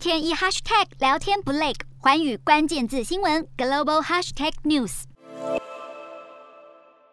天一 hashtag 聊天不累，环宇关键字新闻 global hashtag news。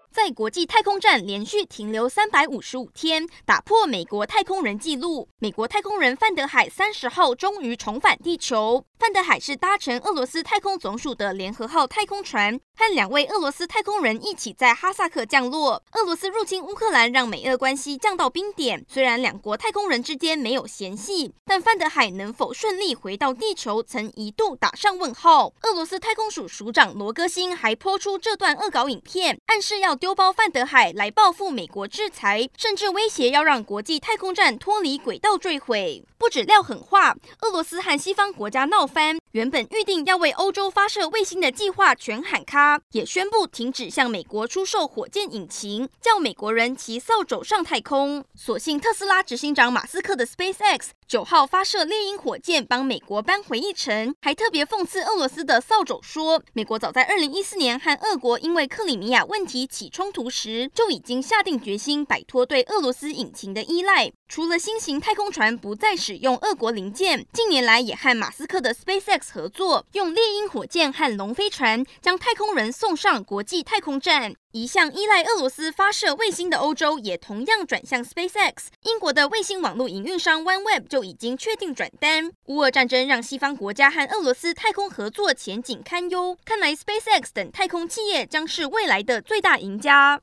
在国际太空站连续停留三百五十五天，打破美国太空人纪录。美国太空人范德海三十号终于重返地球。范德海是搭乘俄罗斯太空总署的联合号太空船，和两位俄罗斯太空人一起在哈萨克降落。俄罗斯入侵乌克兰，让美俄关系降到冰点。虽然两国太空人之间没有嫌隙，但范德海能否顺利回到地球，曾一度打上问号。俄罗斯太空署署长罗戈辛还抛出这段恶搞影片，暗示要丢包范德海来报复美国制裁，甚至威胁要让国际太空站脱离轨道坠毁。不止撂狠话，俄罗斯和西方国家闹翻，原本预定要为欧洲发射卫星的计划全喊卡，也宣布停止向美国出售火箭引擎，叫美国人骑扫帚上太空。所幸特斯拉执行长马斯克的 SpaceX 九号发射猎鹰火箭，帮美国扳回一城，还特别讽刺俄罗斯的扫帚说，美国早在二零一四年和俄国因为克里米亚问题起冲突时，就已经下定决心摆脱对俄罗斯引擎的依赖。除了新型太空船不再使用俄国零件，近年来也和马斯克的 SpaceX 合作，用猎鹰火箭和龙飞船将太空人送上国际太空站。一向依赖俄罗斯发射卫星的欧洲也同样转向 SpaceX。英国的卫星网络营运商 OneWeb 就已经确定转单。乌俄战争让西方国家和俄罗斯太空合作前景堪忧，看来 SpaceX 等太空企业将是未来的最大赢家。